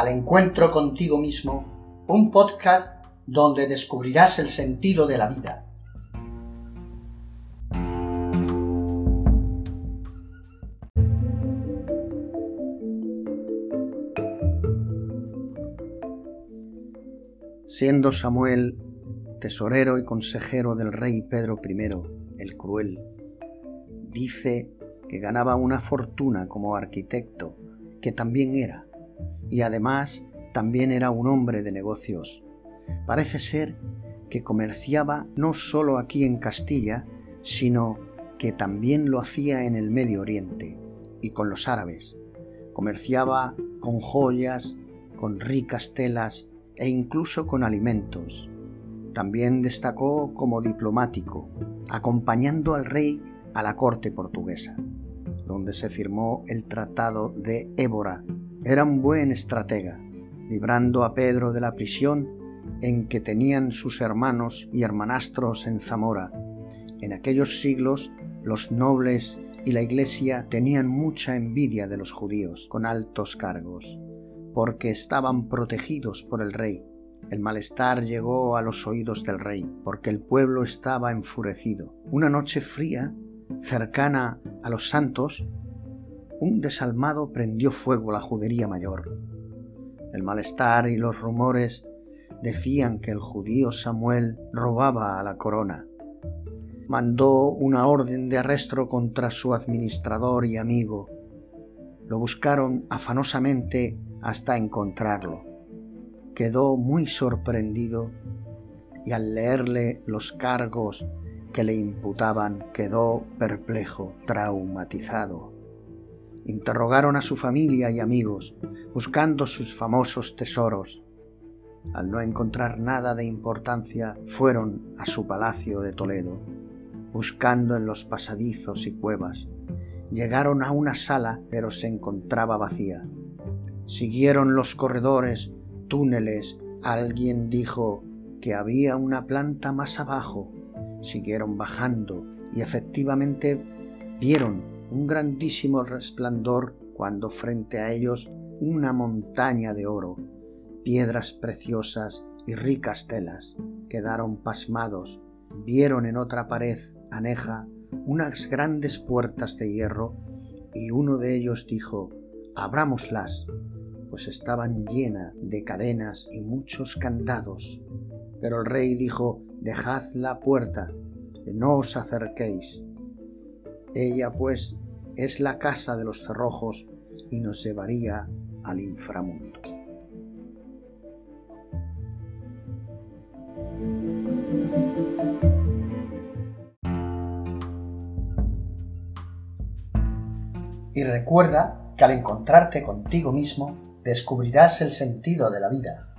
al encuentro contigo mismo, un podcast donde descubrirás el sentido de la vida. Siendo Samuel tesorero y consejero del rey Pedro I, el Cruel, dice que ganaba una fortuna como arquitecto, que también era, y además también era un hombre de negocios. Parece ser que comerciaba no solo aquí en Castilla, sino que también lo hacía en el Medio Oriente y con los árabes. Comerciaba con joyas, con ricas telas e incluso con alimentos. También destacó como diplomático, acompañando al rey a la corte portuguesa donde se firmó el Tratado de Évora. Era un buen estratega, librando a Pedro de la prisión en que tenían sus hermanos y hermanastros en Zamora. En aquellos siglos los nobles y la iglesia tenían mucha envidia de los judíos con altos cargos, porque estaban protegidos por el rey. El malestar llegó a los oídos del rey, porque el pueblo estaba enfurecido. Una noche fría cercana a los santos, un desalmado prendió fuego la judería mayor. El malestar y los rumores decían que el judío Samuel robaba a la corona. Mandó una orden de arresto contra su administrador y amigo. Lo buscaron afanosamente hasta encontrarlo. Quedó muy sorprendido y al leerle los cargos que le imputaban quedó perplejo, traumatizado. Interrogaron a su familia y amigos, buscando sus famosos tesoros. Al no encontrar nada de importancia, fueron a su palacio de Toledo, buscando en los pasadizos y cuevas. Llegaron a una sala, pero se encontraba vacía. Siguieron los corredores, túneles. Alguien dijo que había una planta más abajo siguieron bajando y efectivamente vieron un grandísimo resplandor cuando frente a ellos una montaña de oro, piedras preciosas y ricas telas. Quedaron pasmados, vieron en otra pared aneja unas grandes puertas de hierro y uno de ellos dijo, abrámoslas, pues estaban llenas de cadenas y muchos candados. Pero el rey dijo, dejad la puerta, no os acerquéis. Ella pues es la casa de los cerrojos y nos llevaría al inframundo. Y recuerda que al encontrarte contigo mismo descubrirás el sentido de la vida.